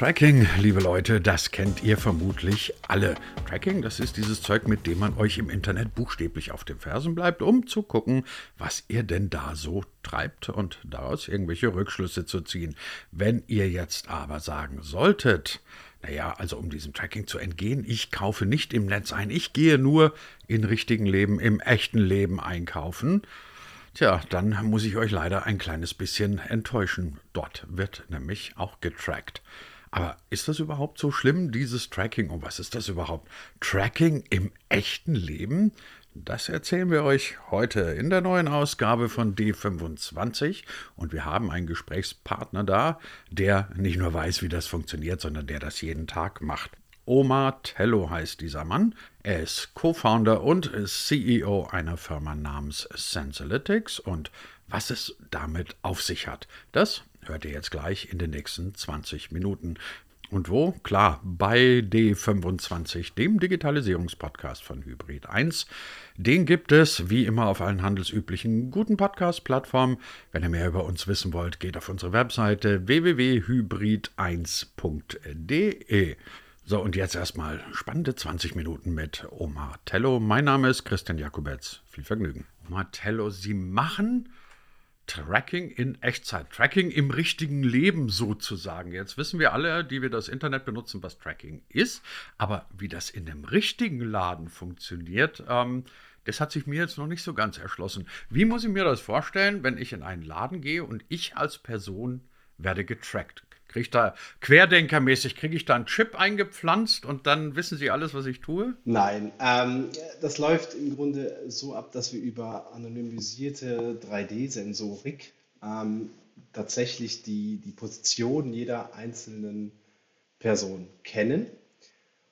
Tracking, liebe Leute, das kennt ihr vermutlich alle. Tracking, das ist dieses Zeug, mit dem man euch im Internet buchstäblich auf den Fersen bleibt, um zu gucken, was ihr denn da so treibt und daraus irgendwelche Rückschlüsse zu ziehen. Wenn ihr jetzt aber sagen solltet, naja, also um diesem Tracking zu entgehen, ich kaufe nicht im Netz ein, ich gehe nur in richtigen Leben, im echten Leben einkaufen, Tja, dann muss ich euch leider ein kleines bisschen enttäuschen. Dort wird nämlich auch getrackt. Aber ist das überhaupt so schlimm, dieses Tracking? Und was ist das überhaupt? Tracking im echten Leben? Das erzählen wir euch heute in der neuen Ausgabe von D25 und wir haben einen Gesprächspartner da, der nicht nur weiß, wie das funktioniert, sondern der das jeden Tag macht. Omar Tello heißt dieser Mann. Er ist Co-Founder und CEO einer Firma namens Sensalytics und was es damit auf sich hat, das hört ihr jetzt gleich in den nächsten 20 Minuten. Und wo? Klar, bei D25, dem Digitalisierungspodcast von Hybrid 1. Den gibt es wie immer auf allen handelsüblichen guten Podcast-Plattformen. Wenn ihr mehr über uns wissen wollt, geht auf unsere Webseite www.hybrid1.de. So, und jetzt erstmal spannende 20 Minuten mit Omar Tello. Mein Name ist Christian Jakobetz. Viel Vergnügen. Omar Tello, Sie machen Tracking in Echtzeit, Tracking im richtigen Leben sozusagen. Jetzt wissen wir alle, die wir das Internet benutzen, was Tracking ist, aber wie das in dem richtigen Laden funktioniert, ähm, das hat sich mir jetzt noch nicht so ganz erschlossen. Wie muss ich mir das vorstellen, wenn ich in einen Laden gehe und ich als Person werde getrackt? Kriege ich da querdenkermäßig, kriege ich da einen Chip eingepflanzt und dann wissen Sie alles, was ich tue? Nein, ähm, das läuft im Grunde so ab, dass wir über anonymisierte 3D-Sensorik ähm, tatsächlich die, die Position jeder einzelnen Person kennen.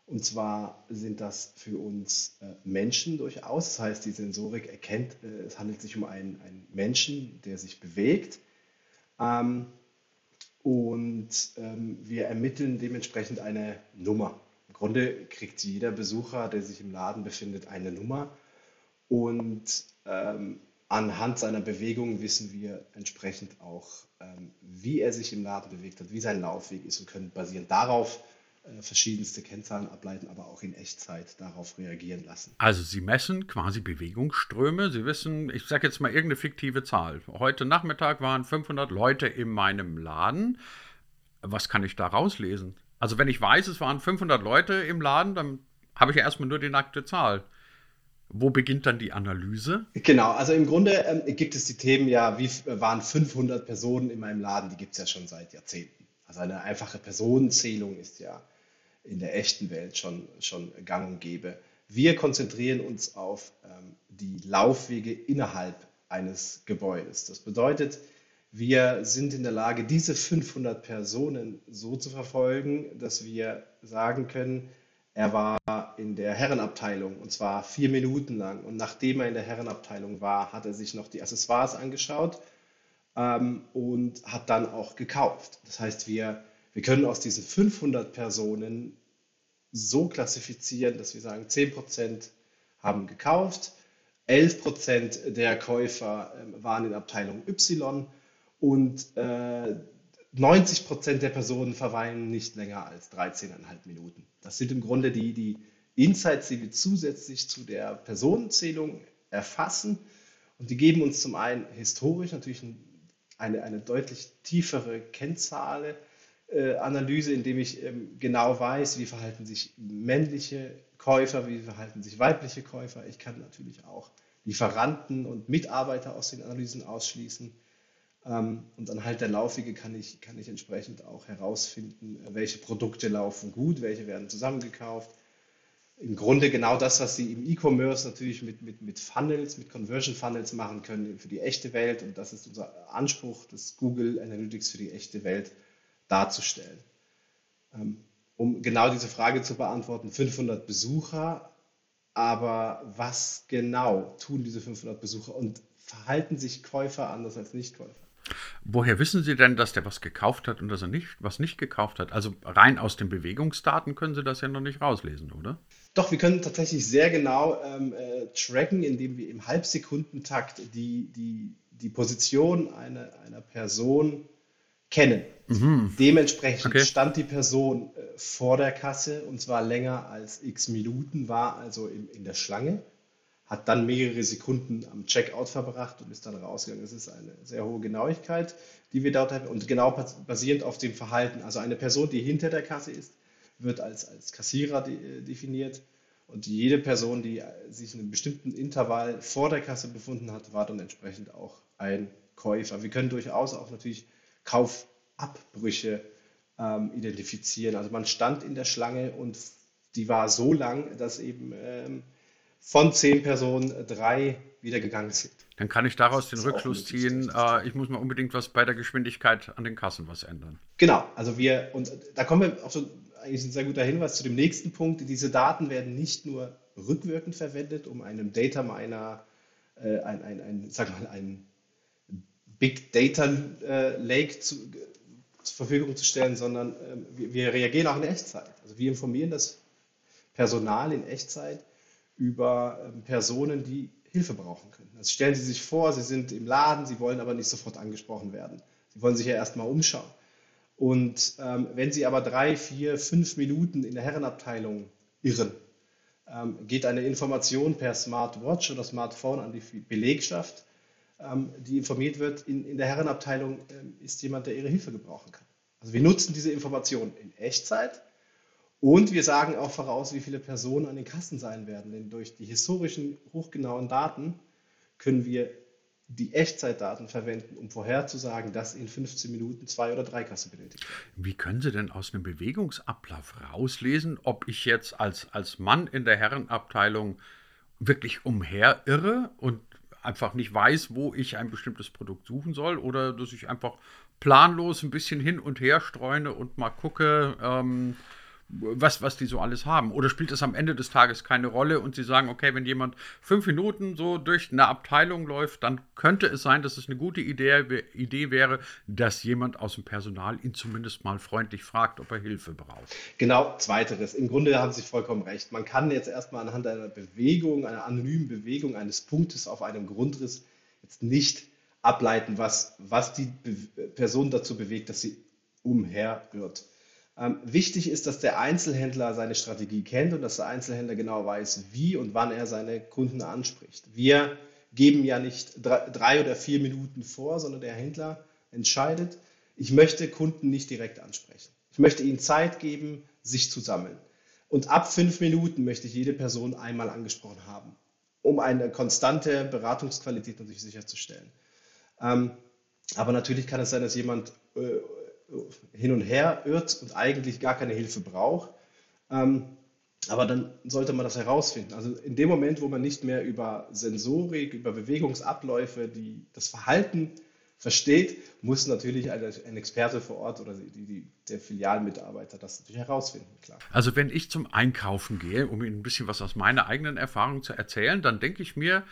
Und zwar sind das für uns äh, Menschen durchaus. Das heißt, die Sensorik erkennt, äh, es handelt sich um einen, einen Menschen, der sich bewegt. Ähm, und ähm, wir ermitteln dementsprechend eine Nummer. Im Grunde kriegt jeder Besucher, der sich im Laden befindet, eine Nummer. Und ähm, anhand seiner Bewegung wissen wir entsprechend auch, ähm, wie er sich im Laden bewegt hat, wie sein Laufweg ist und können basierend darauf verschiedenste Kennzahlen ableiten, aber auch in Echtzeit darauf reagieren lassen. Also Sie messen quasi Bewegungsströme. Sie wissen, ich sage jetzt mal irgendeine fiktive Zahl. Heute Nachmittag waren 500 Leute in meinem Laden. Was kann ich da rauslesen? Also wenn ich weiß, es waren 500 Leute im Laden, dann habe ich ja erstmal nur die nackte Zahl. Wo beginnt dann die Analyse? Genau, also im Grunde ähm, gibt es die Themen ja, wie waren 500 Personen in meinem Laden, die gibt es ja schon seit Jahrzehnten. Also eine einfache Personenzählung ist ja in der echten Welt schon, schon gang und gäbe. Wir konzentrieren uns auf ähm, die Laufwege innerhalb eines Gebäudes. Das bedeutet, wir sind in der Lage, diese 500 Personen so zu verfolgen, dass wir sagen können, er war in der Herrenabteilung und zwar vier Minuten lang. Und nachdem er in der Herrenabteilung war, hat er sich noch die Accessoires angeschaut ähm, und hat dann auch gekauft. Das heißt, wir, wir können aus diesen 500 Personen so klassifizieren, dass wir sagen, 10% haben gekauft, 11% der Käufer äh, waren in Abteilung Y und äh, 90% der Personen verweilen nicht länger als 13,5 Minuten. Das sind im Grunde die, die Insights, die wir zusätzlich zu der Personenzählung erfassen. Und die geben uns zum einen historisch natürlich eine, eine deutlich tiefere Kennzahl, Analyse, indem ich ähm, genau weiß, wie verhalten sich männliche Käufer, wie verhalten sich weibliche Käufer. Ich kann natürlich auch Lieferanten und Mitarbeiter aus den Analysen ausschließen. Ähm, und anhand der Laufwege kann ich, kann ich entsprechend auch herausfinden, welche Produkte laufen gut, welche werden zusammengekauft. Im Grunde genau das, was Sie im E-Commerce natürlich mit, mit, mit Funnels, mit Conversion Funnels machen können für die echte Welt. Und das ist unser Anspruch des Google Analytics für die echte Welt darzustellen. Ähm, um genau diese Frage zu beantworten, 500 Besucher, aber was genau tun diese 500 Besucher und verhalten sich Käufer anders als Nichtkäufer? Woher wissen Sie denn, dass der was gekauft hat und dass er nicht, was nicht gekauft hat? Also rein aus den Bewegungsdaten können Sie das ja noch nicht rauslesen, oder? Doch, wir können tatsächlich sehr genau ähm, äh, tracken, indem wir im Halbsekundentakt die, die, die Position einer, einer Person kennen. Mhm. Dementsprechend okay. stand die Person äh, vor der Kasse und zwar länger als x Minuten, war also in, in der Schlange, hat dann mehrere Sekunden am Checkout verbracht und ist dann rausgegangen. Das ist eine sehr hohe Genauigkeit, die wir dort haben und genau basierend auf dem Verhalten. Also eine Person, die hinter der Kasse ist, wird als, als Kassierer de, äh, definiert und jede Person, die sich in einem bestimmten Intervall vor der Kasse befunden hat, war dann entsprechend auch ein Käufer. Wir können durchaus auch natürlich Kaufabbrüche ähm, identifizieren. Also man stand in der Schlange und die war so lang, dass eben ähm, von zehn Personen drei wieder gegangen sind. Dann kann ich daraus den Rückschluss ziehen, äh, ich muss mal unbedingt was bei der Geschwindigkeit an den Kassen was ändern. Genau, also wir, und da kommen wir auch so eigentlich ein sehr guter Hinweis zu dem nächsten Punkt. Diese Daten werden nicht nur rückwirkend verwendet, um einem Data Miner äh, ein, ein, ein, sag mal, ein Big Data äh, Lake zu, zur Verfügung zu stellen, sondern äh, wir, reagieren auch in Echtzeit. Also wir informieren das Personal in Echtzeit über ähm, Personen, die Hilfe brauchen können. Also stellen Sie sich vor, Sie sind im Laden, Sie wollen aber nicht sofort angesprochen werden. Sie wollen sich ja erstmal umschauen. Und ähm, wenn Sie aber drei, vier, fünf Minuten in der Herrenabteilung irren, ähm, geht eine Information per Smartwatch oder Smartphone an die Belegschaft, ähm, die informiert wird, in, in der Herrenabteilung ähm, ist jemand, der Ihre Hilfe gebrauchen kann. Also wir nutzen diese Information in Echtzeit und wir sagen auch voraus, wie viele Personen an den Kassen sein werden. Denn durch die historischen hochgenauen Daten können wir die Echtzeitdaten verwenden, um vorherzusagen, dass in 15 Minuten zwei oder drei Kassen benötigt werden. Wie können Sie denn aus einem Bewegungsablauf rauslesen, ob ich jetzt als, als Mann in der Herrenabteilung wirklich umherirre und einfach nicht weiß, wo ich ein bestimmtes Produkt suchen soll oder dass ich einfach planlos ein bisschen hin und her streune und mal gucke, ähm, was, was die so alles haben. Oder spielt es am Ende des Tages keine Rolle und sie sagen, okay, wenn jemand fünf Minuten so durch eine Abteilung läuft, dann könnte es sein, dass es eine gute Idee, Idee wäre, dass jemand aus dem Personal ihn zumindest mal freundlich fragt, ob er Hilfe braucht. Genau, zweiteres. Im Grunde haben Sie vollkommen recht. Man kann jetzt erstmal anhand einer Bewegung, einer anonymen Bewegung eines Punktes auf einem Grundriss jetzt nicht ableiten, was, was die Be Person dazu bewegt, dass sie umherirrt. Ähm, wichtig ist, dass der Einzelhändler seine Strategie kennt und dass der Einzelhändler genau weiß, wie und wann er seine Kunden anspricht. Wir geben ja nicht drei, drei oder vier Minuten vor, sondern der Händler entscheidet, ich möchte Kunden nicht direkt ansprechen. Ich möchte ihnen Zeit geben, sich zu sammeln. Und ab fünf Minuten möchte ich jede Person einmal angesprochen haben, um eine konstante Beratungsqualität natürlich sicherzustellen. Ähm, aber natürlich kann es sein, dass jemand äh, hin und her irrt und eigentlich gar keine Hilfe braucht. Ähm, aber dann sollte man das herausfinden. Also in dem Moment, wo man nicht mehr über Sensorik, über Bewegungsabläufe, die, das Verhalten versteht, muss natürlich ein, Experte vor Ort oder die, die, der Filialmitarbeiter das natürlich herausfinden, klar. Also wenn ich zum Einkaufen gehe, um Ihnen ein bisschen was aus meiner eigenen Erfahrung zu erzählen, dann denke ich mir,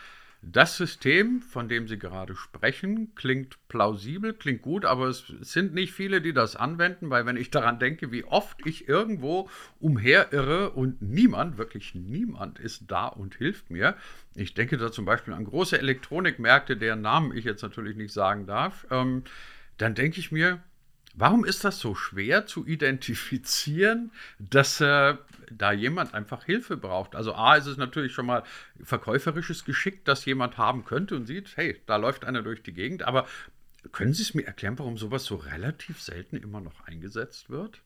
das System, von dem Sie gerade sprechen, klingt plausibel, klingt gut, aber es sind nicht viele, die das anwenden, weil wenn ich daran denke, wie oft ich irgendwo umherirre und niemand, wirklich niemand ist da und hilft mir. Ich denke da zum Beispiel an große Elektronikmärkte, deren Namen ich jetzt natürlich nicht sagen darf. Ähm, dann denke ich mir, Warum ist das so schwer zu identifizieren, dass äh, da jemand einfach Hilfe braucht? Also A ist es natürlich schon mal verkäuferisches Geschick, dass jemand haben könnte und sieht, hey, da läuft einer durch die Gegend. Aber können Sie es mir erklären, warum sowas so relativ selten immer noch eingesetzt wird?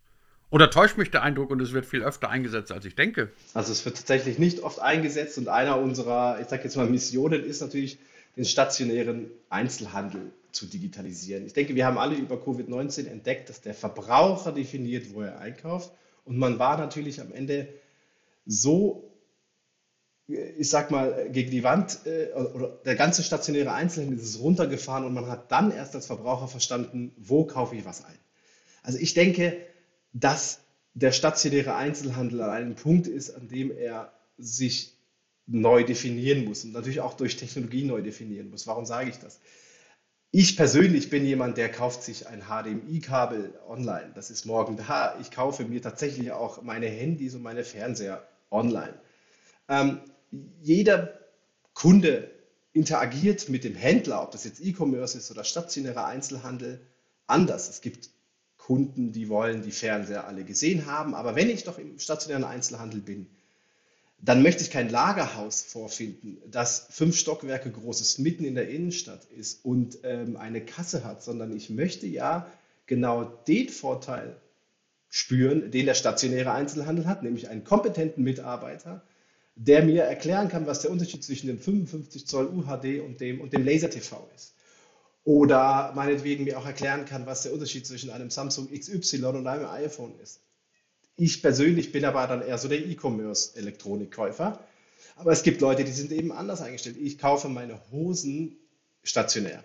Oder täuscht mich der Eindruck und es wird viel öfter eingesetzt, als ich denke? Also es wird tatsächlich nicht oft eingesetzt und einer unserer, ich sage jetzt mal, Missionen ist natürlich, den stationären Einzelhandel zu digitalisieren. Ich denke, wir haben alle über Covid-19 entdeckt, dass der Verbraucher definiert, wo er einkauft. Und man war natürlich am Ende so, ich sag mal, gegen die Wand, äh, oder der ganze stationäre Einzelhandel ist runtergefahren und man hat dann erst als Verbraucher verstanden, wo kaufe ich was ein. Also ich denke, dass der stationäre Einzelhandel an einem Punkt ist, an dem er sich neu definieren muss und natürlich auch durch Technologie neu definieren muss. Warum sage ich das? Ich persönlich bin jemand, der kauft sich ein HDMI-Kabel online. Das ist morgen da. Ich kaufe mir tatsächlich auch meine Handys und meine Fernseher online. Ähm, jeder Kunde interagiert mit dem Händler, ob das jetzt E-Commerce ist oder stationärer Einzelhandel, anders. Es gibt Kunden, die wollen die Fernseher alle gesehen haben, aber wenn ich doch im stationären Einzelhandel bin, dann möchte ich kein Lagerhaus vorfinden, das fünf Stockwerke groß ist, mitten in der Innenstadt ist und ähm, eine Kasse hat, sondern ich möchte ja genau den Vorteil spüren, den der stationäre Einzelhandel hat, nämlich einen kompetenten Mitarbeiter, der mir erklären kann, was der Unterschied zwischen dem 55 Zoll UHD und dem, und dem Laser-TV ist. Oder meinetwegen mir auch erklären kann, was der Unterschied zwischen einem Samsung XY und einem iPhone ist. Ich persönlich bin aber dann eher so der E-Commerce-Elektronikkäufer. Aber es gibt Leute, die sind eben anders eingestellt. Ich kaufe meine Hosen stationär.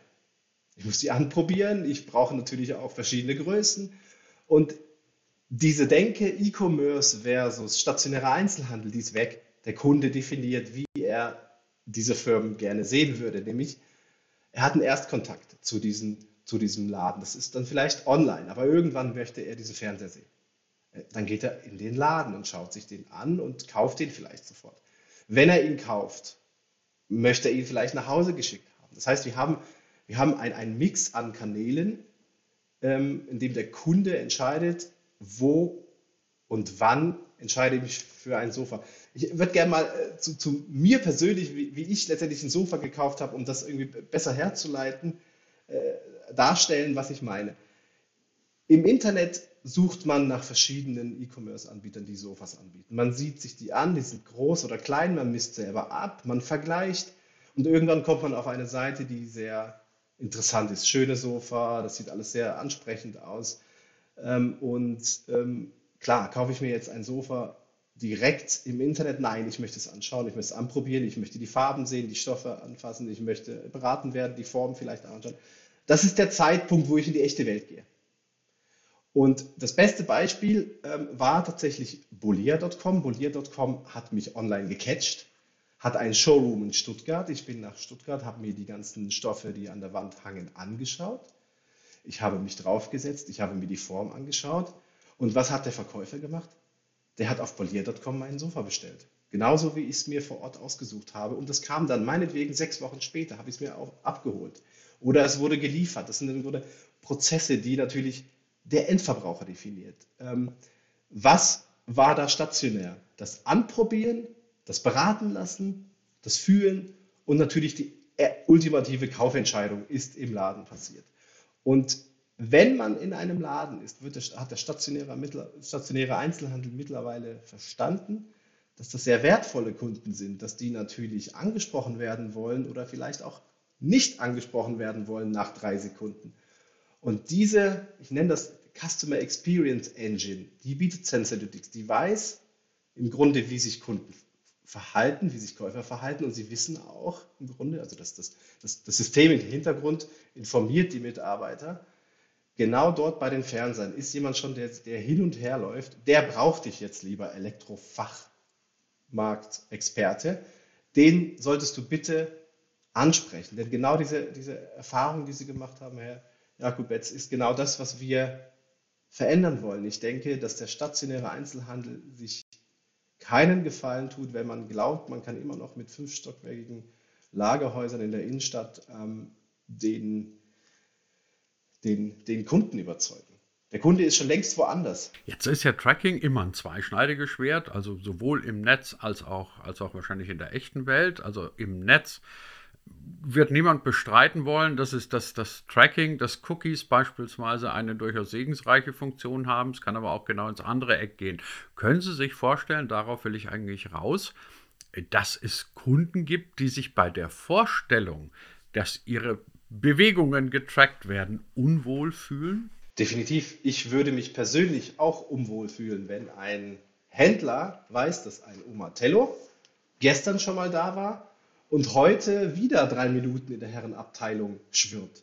Ich muss die anprobieren. Ich brauche natürlich auch verschiedene Größen. Und diese Denke E-Commerce versus stationärer Einzelhandel, die ist weg. Der Kunde definiert, wie er diese Firmen gerne sehen würde. Nämlich, er hat einen Erstkontakt zu diesem, zu diesem Laden. Das ist dann vielleicht online, aber irgendwann möchte er diese Fernseher sehen. Äh, dann geht er in den Laden und schaut sich den an und kauft den vielleicht sofort. Wenn er ihn kauft, möchte er ihn vielleicht nach Hause geschickt haben. Das heißt, wir haben, wir haben einen Mix an Kanälen, ähm, in dem der Kunde entscheidet, wo und wann entscheide ich mich für ein Sofa. Ich würde gerne mal äh, zu, zu, mir persönlich, wie, wie, ich letztendlich ein Sofa gekauft habe, um das irgendwie besser herzuleiten, äh, darstellen, was ich meine. Im Internet sucht man nach verschiedenen E-Commerce-Anbietern, die Sofas anbieten. Man sieht sich die an, die sind groß oder klein, man misst selber ab, man vergleicht und irgendwann kommt man auf eine Seite, die sehr interessant ist. Schöne Sofa, das sieht alles sehr ansprechend aus. Ähm, und ähm, klar, kaufe ich mir jetzt ein Sofa direkt im Internet? Nein, ich möchte es anschauen, ich möchte es anprobieren, ich möchte die Farben sehen, die Stoffe anfassen, ich möchte beraten werden, die Formen vielleicht anschauen. Das ist der Zeitpunkt, wo ich in die echte Welt gehe. Und das beste Beispiel ähm, war tatsächlich Bolia.com. Bolia.com hat mich online gecatcht, hat einen Showroom in Stuttgart. Ich bin nach Stuttgart, habe mir die ganzen Stoffe, die an der Wand hangen, angeschaut. Ich habe mich draufgesetzt, ich habe mir die Form angeschaut. Und was hat der Verkäufer gemacht? Der hat auf Bolier.com meinen Sofa bestellt. Genauso wie ich es mir vor Ort ausgesucht habe. Und das kam dann meinetwegen sechs Wochen später, habe ich es mir auch abgeholt. Oder es wurde geliefert. Das sind Grunde Prozesse, die natürlich der Endverbraucher definiert. Ähm, was war da stationär? Das Anprobieren, das Beraten lassen, das Fühlen und natürlich die äh, ultimative Kaufentscheidung ist im Laden passiert. Und wenn man in einem Laden ist, der, hat der stationäre, stationäre Einzelhandel mittlerweile verstanden, dass das sehr wertvolle Kunden sind, dass die natürlich angesprochen werden wollen oder vielleicht auch nicht angesprochen werden wollen nach drei Sekunden. Und diese, ich nenne das Customer Experience Engine, die bietet Sensalytics. Die weiß im Grunde, wie sich Kunden verhalten, wie sich Käufer verhalten und sie wissen auch im Grunde, also das, das, das, das System im Hintergrund informiert die Mitarbeiter. Genau dort bei den Fernsehern ist jemand schon, der, der hin und her läuft. Der braucht dich jetzt lieber Elektrofachmarktexperte. Den solltest du bitte ansprechen. Denn genau diese, diese Erfahrung, die Sie gemacht haben, Herr Jakubetz, ist genau das, was wir verändern wollen. Ich denke, dass der stationäre Einzelhandel sich keinen Gefallen tut, wenn man glaubt, man kann immer noch mit fünfstockwerkigen Lagerhäusern in der Innenstadt ähm, den, den, den Kunden überzeugen. Der Kunde ist schon längst woanders. Jetzt ist ja Tracking immer ein zweischneidiges Schwert, also sowohl im Netz als auch, als auch wahrscheinlich in der echten Welt. Also im Netz wird niemand bestreiten wollen, dass es das, das Tracking, dass Cookies beispielsweise eine durchaus segensreiche Funktion haben. Es kann aber auch genau ins andere Eck gehen. Können Sie sich vorstellen, darauf will ich eigentlich raus, dass es Kunden gibt, die sich bei der Vorstellung, dass ihre Bewegungen getrackt werden, unwohl fühlen? Definitiv. Ich würde mich persönlich auch unwohl fühlen, wenn ein Händler weiß, dass ein Umatello gestern schon mal da war und heute wieder drei Minuten in der Herrenabteilung schwirrt.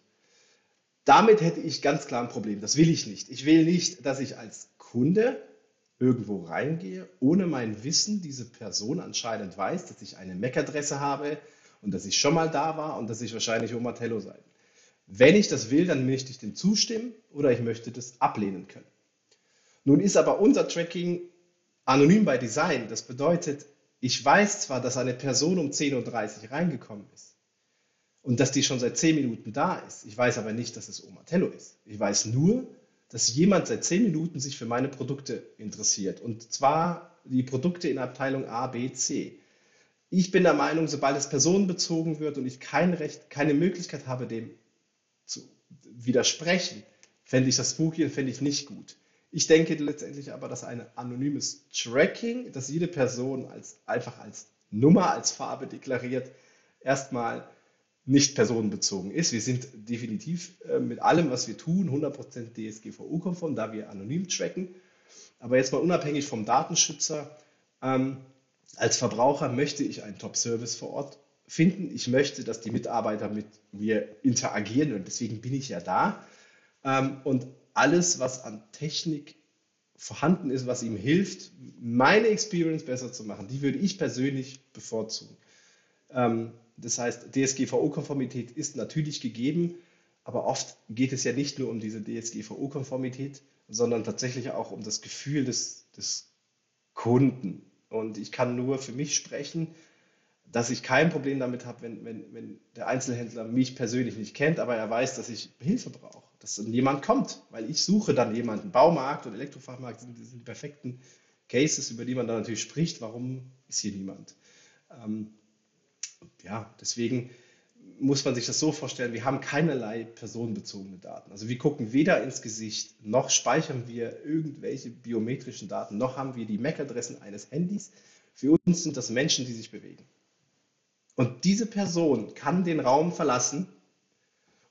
Damit hätte ich ganz klar ein Problem. Das will ich nicht. Ich will nicht, dass ich als Kunde irgendwo reingehe, ohne mein Wissen diese Person anscheinend weiß, dass ich eine MAC-Adresse habe und dass ich schon mal da war und dass ich wahrscheinlich Omatello sei. Wenn ich das will, dann möchte ich dem zustimmen oder ich möchte das ablehnen können. Nun ist aber unser Tracking anonym bei Design. Das bedeutet, ich weiß zwar, dass eine Person um 10.30 Uhr reingekommen ist und dass die schon seit zehn Minuten da ist. Ich weiß aber nicht, dass es Oma Tello ist. Ich weiß nur, dass jemand seit zehn Minuten sich für meine Produkte interessiert. Und zwar die Produkte in Abteilung A, B, C. Ich bin der Meinung, sobald es personenbezogen wird und ich kein Recht, keine Möglichkeit habe, dem zu widersprechen, fände ich das spooky und fände ich nicht gut. Ich denke letztendlich aber, dass ein anonymes Tracking, das jede Person als, einfach als Nummer, als Farbe deklariert, erstmal nicht personenbezogen ist. Wir sind definitiv äh, mit allem, was wir tun, 100% DSGVO-konform, da wir anonym tracken. Aber jetzt mal unabhängig vom Datenschützer, ähm, als Verbraucher möchte ich einen Top-Service vor Ort finden. Ich möchte, dass die Mitarbeiter mit mir interagieren und deswegen bin ich ja da. Ähm, und alles, was an Technik vorhanden ist, was ihm hilft, meine Experience besser zu machen, die würde ich persönlich bevorzugen. Ähm, das heißt, DSGVO-Konformität ist natürlich gegeben, aber oft geht es ja nicht nur um diese DSGVO-Konformität, sondern tatsächlich auch um das Gefühl des, des Kunden. Und ich kann nur für mich sprechen, dass ich kein Problem damit habe, wenn, wenn, wenn der Einzelhändler mich persönlich nicht kennt, aber er weiß, dass ich Hilfe brauche, dass dann jemand kommt, weil ich suche dann jemanden. Baumarkt und Elektrofachmarkt sind, sind die perfekten Cases, über die man dann natürlich spricht. Warum ist hier niemand? Ähm, ja, deswegen muss man sich das so vorstellen, wir haben keinerlei personenbezogene Daten. Also wir gucken weder ins Gesicht, noch speichern wir irgendwelche biometrischen Daten, noch haben wir die MAC-Adressen eines Handys. Für uns sind das Menschen, die sich bewegen. Und diese Person kann den Raum verlassen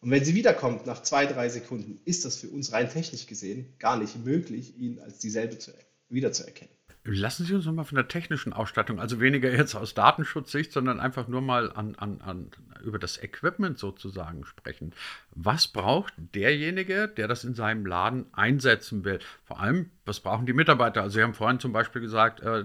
und wenn sie wiederkommt nach zwei, drei Sekunden, ist das für uns rein technisch gesehen gar nicht möglich, ihn als dieselbe zu, wiederzuerkennen. Lassen Sie uns nochmal von der technischen Ausstattung, also weniger jetzt aus Datenschutzsicht, sondern einfach nur mal an, an, an, über das Equipment sozusagen sprechen. Was braucht derjenige, der das in seinem Laden einsetzen will? Vor allem, was brauchen die Mitarbeiter? Also Sie haben vorhin zum Beispiel gesagt, äh,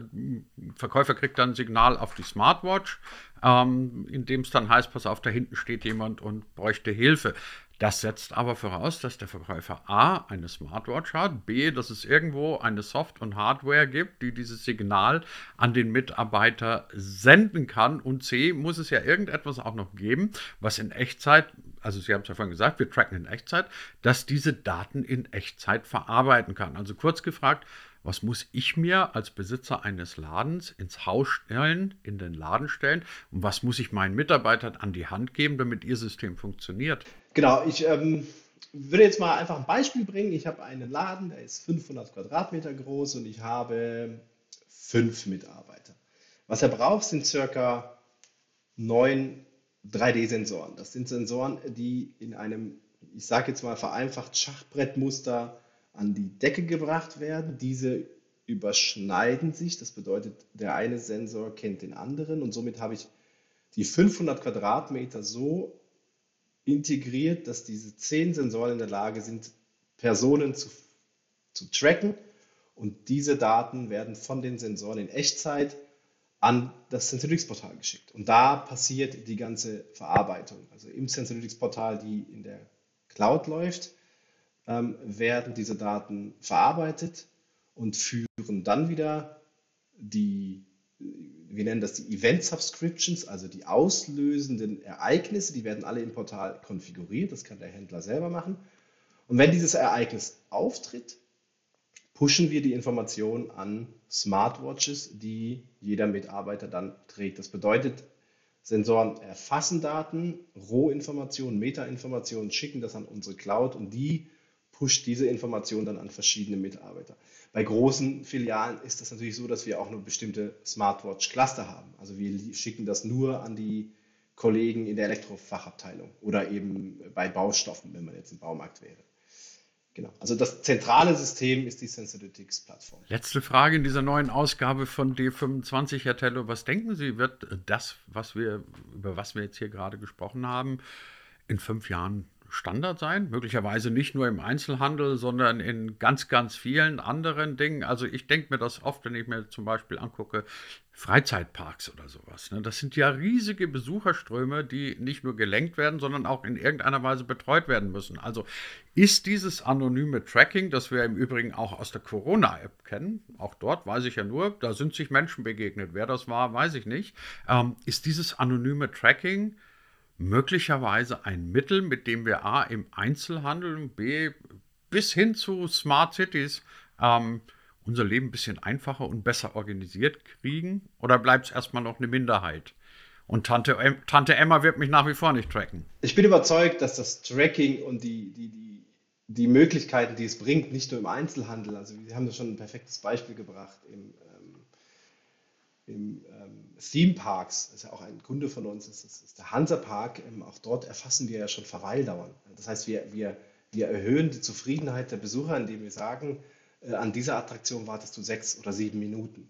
Verkäufer kriegt dann ein Signal auf die Smartwatch, ähm, in dem es dann heißt, pass auf, da hinten steht jemand und bräuchte Hilfe. Das setzt aber voraus, dass der Verkäufer A eine Smartwatch hat, B, dass es irgendwo eine Soft- und Hardware gibt, die dieses Signal an den Mitarbeiter senden kann und C, muss es ja irgendetwas auch noch geben, was in Echtzeit, also Sie haben es ja vorhin gesagt, wir tracken in Echtzeit, dass diese Daten in Echtzeit verarbeiten kann. Also kurz gefragt, was muss ich mir als Besitzer eines Ladens ins Haus stellen, in den Laden stellen und was muss ich meinen Mitarbeitern an die Hand geben, damit ihr System funktioniert? Genau, ich ähm, würde jetzt mal einfach ein Beispiel bringen. Ich habe einen Laden, der ist 500 Quadratmeter groß und ich habe fünf Mitarbeiter. Was er braucht, sind circa neun 3D-Sensoren. Das sind Sensoren, die in einem, ich sage jetzt mal vereinfacht, Schachbrettmuster an die Decke gebracht werden. Diese überschneiden sich. Das bedeutet, der eine Sensor kennt den anderen und somit habe ich die 500 Quadratmeter so integriert, dass diese zehn Sensoren in der Lage sind, Personen zu, zu tracken und diese Daten werden von den Sensoren in Echtzeit an das Sensoryx-Portal geschickt. Und da passiert die ganze Verarbeitung. Also im Sensoryx-Portal, die in der Cloud läuft, ähm, werden diese Daten verarbeitet und führen dann wieder die, wir nennen das die Event Subscriptions, also die auslösenden Ereignisse, die werden alle im Portal konfiguriert, das kann der Händler selber machen. Und wenn dieses Ereignis auftritt, pushen wir die Information an Smartwatches, die jeder Mitarbeiter dann trägt. Das bedeutet, Sensoren erfassen Daten, Rohinformationen, Metainformationen, schicken das an unsere Cloud und die pusht diese Information dann an verschiedene Mitarbeiter. Bei großen Filialen ist das natürlich so, dass wir auch nur bestimmte Smartwatch-Cluster haben. Also wir schicken das nur an die Kollegen in der Elektrofachabteilung oder eben bei Baustoffen, wenn man jetzt im Baumarkt wäre. Genau. Also das zentrale System ist die Sensorytics-Plattform. Letzte Frage in dieser neuen Ausgabe von D25, Herr Tello. Was denken Sie, wird das, was wir, über was wir jetzt hier gerade gesprochen haben, in fünf Jahren Standard sein, möglicherweise nicht nur im Einzelhandel, sondern in ganz, ganz vielen anderen Dingen. Also ich denke mir das oft, wenn ich mir zum Beispiel angucke, Freizeitparks oder sowas. Ne? Das sind ja riesige Besucherströme, die nicht nur gelenkt werden, sondern auch in irgendeiner Weise betreut werden müssen. Also ist dieses anonyme Tracking, das wir im Übrigen auch aus der Corona-App kennen, auch dort weiß ich ja nur, da sind sich Menschen begegnet. Wer das war, weiß ich nicht. Ähm, ist dieses anonyme Tracking möglicherweise ein Mittel, mit dem wir A im Einzelhandel und B bis hin zu Smart Cities ähm, unser Leben ein bisschen einfacher und besser organisiert kriegen? Oder bleibt es erstmal noch eine Minderheit? Und Tante, Tante Emma wird mich nach wie vor nicht tracken. Ich bin überzeugt, dass das Tracking und die, die, die, die Möglichkeiten, die es bringt, nicht nur im Einzelhandel, also wir haben da schon ein perfektes Beispiel gebracht im, ähm, im ähm, Theme Parks, ist ja auch ein Kunde von uns, das ist, ist der Hansa Park, ähm, auch dort erfassen wir ja schon Verweildauern. Das heißt, wir, wir, wir erhöhen die Zufriedenheit der Besucher, indem wir sagen, äh, an dieser Attraktion wartest du sechs oder sieben Minuten.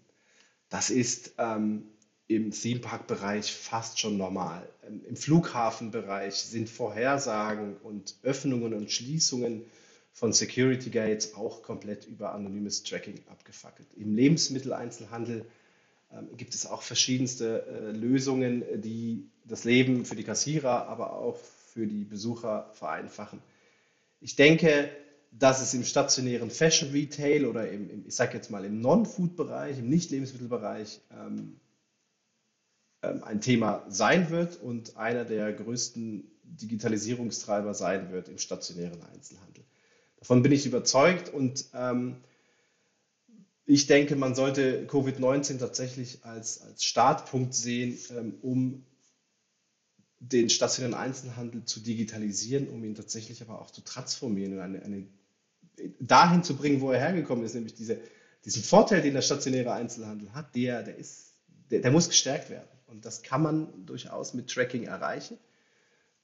Das ist ähm, im Theme-Park-Bereich fast schon normal. Ähm, Im Flughafenbereich sind Vorhersagen und Öffnungen und Schließungen von Security Gates auch komplett über anonymes Tracking abgefackelt. Im Lebensmitteleinzelhandel gibt es auch verschiedenste äh, Lösungen, die das Leben für die Kassierer, aber auch für die Besucher vereinfachen. Ich denke, dass es im stationären Fashion Retail oder im, im ich sage jetzt mal im Non-Food-Bereich, im Nicht-Lebensmittelbereich ähm, ähm, ein Thema sein wird und einer der größten Digitalisierungstreiber sein wird im stationären Einzelhandel. Davon bin ich überzeugt und ähm, ich denke, man sollte Covid-19 tatsächlich als, als Startpunkt sehen, ähm, um den stationären Einzelhandel zu digitalisieren, um ihn tatsächlich aber auch zu transformieren und eine, eine, dahin zu bringen, wo er hergekommen ist, nämlich diese, diesen Vorteil, den der stationäre Einzelhandel hat, der, der, ist, der, der muss gestärkt werden. Und das kann man durchaus mit Tracking erreichen.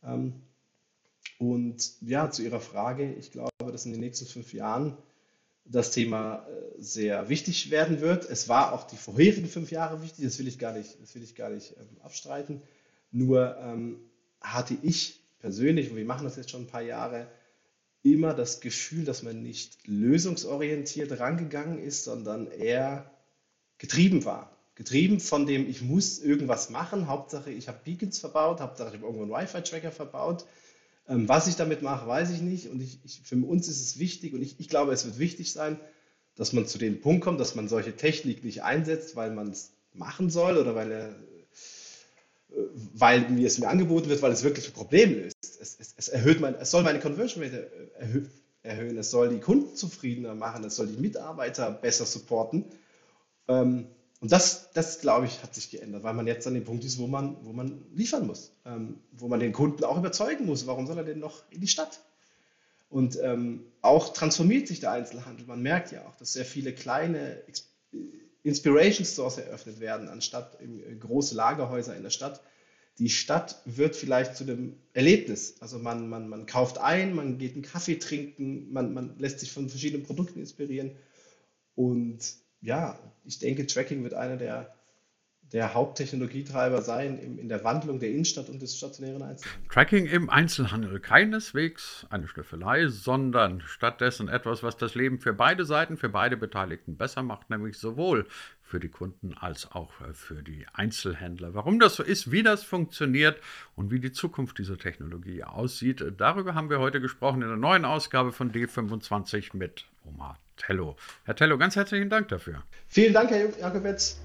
Ähm, und ja, zu Ihrer Frage, ich glaube, dass in den nächsten fünf Jahren das Thema äh, sehr wichtig werden wird. Es war auch die vorherigen fünf Jahre wichtig, das will ich gar nicht, das will ich gar nicht ähm, abstreiten. Nur ähm, hatte ich persönlich, und wir machen das jetzt schon ein paar Jahre, immer das Gefühl, dass man nicht lösungsorientiert rangegangen ist, sondern eher getrieben war getrieben von dem, ich muss irgendwas machen. Hauptsache, ich habe Beacons verbaut, Hauptsache, ich habe irgendwo einen Wi-Fi-Tracker verbaut. Ähm, was ich damit mache, weiß ich nicht. Und ich, ich, für uns ist es wichtig und ich, ich glaube, es wird wichtig sein, dass man zu dem Punkt kommt, dass man solche Technik nicht einsetzt, weil man es machen soll oder weil, er, äh, weil mir es mir angeboten wird, weil es wirklich ein Problem löst. Es, es, es erhöht mein, es soll meine Conversion Rate erhö erhöhen, es soll die Kunden zufriedener machen, es soll die Mitarbeiter besser supporten. Ähm, und das, das, glaube ich, hat sich geändert, weil man jetzt an dem Punkt ist, wo man, wo man liefern muss, ähm, wo man den Kunden auch überzeugen muss. Warum soll er denn noch in die Stadt? Und ähm, auch transformiert sich der Einzelhandel. Man merkt ja auch, dass sehr viele kleine Inspiration Stores eröffnet werden, anstatt äh, große Lagerhäuser in der Stadt. Die Stadt wird vielleicht zu einem Erlebnis. Also man, man, man kauft ein, man geht einen Kaffee trinken, man, man lässt sich von verschiedenen Produkten inspirieren. Und ja, ich denke, Tracking wird einer der, der Haupttechnologietreiber sein in, in der Wandlung der Innenstadt und des stationären Einzelhandels. Tracking im Einzelhandel keineswegs eine Schnüffelei, sondern stattdessen etwas, was das Leben für beide Seiten, für beide Beteiligten besser macht, nämlich sowohl für die Kunden als auch für die Einzelhändler. Warum das so ist, wie das funktioniert und wie die Zukunft dieser Technologie aussieht, darüber haben wir heute gesprochen in der neuen Ausgabe von D25 mit Omar Tello. Herr Tello, ganz herzlichen Dank dafür. Vielen Dank, Herr Jakobetz.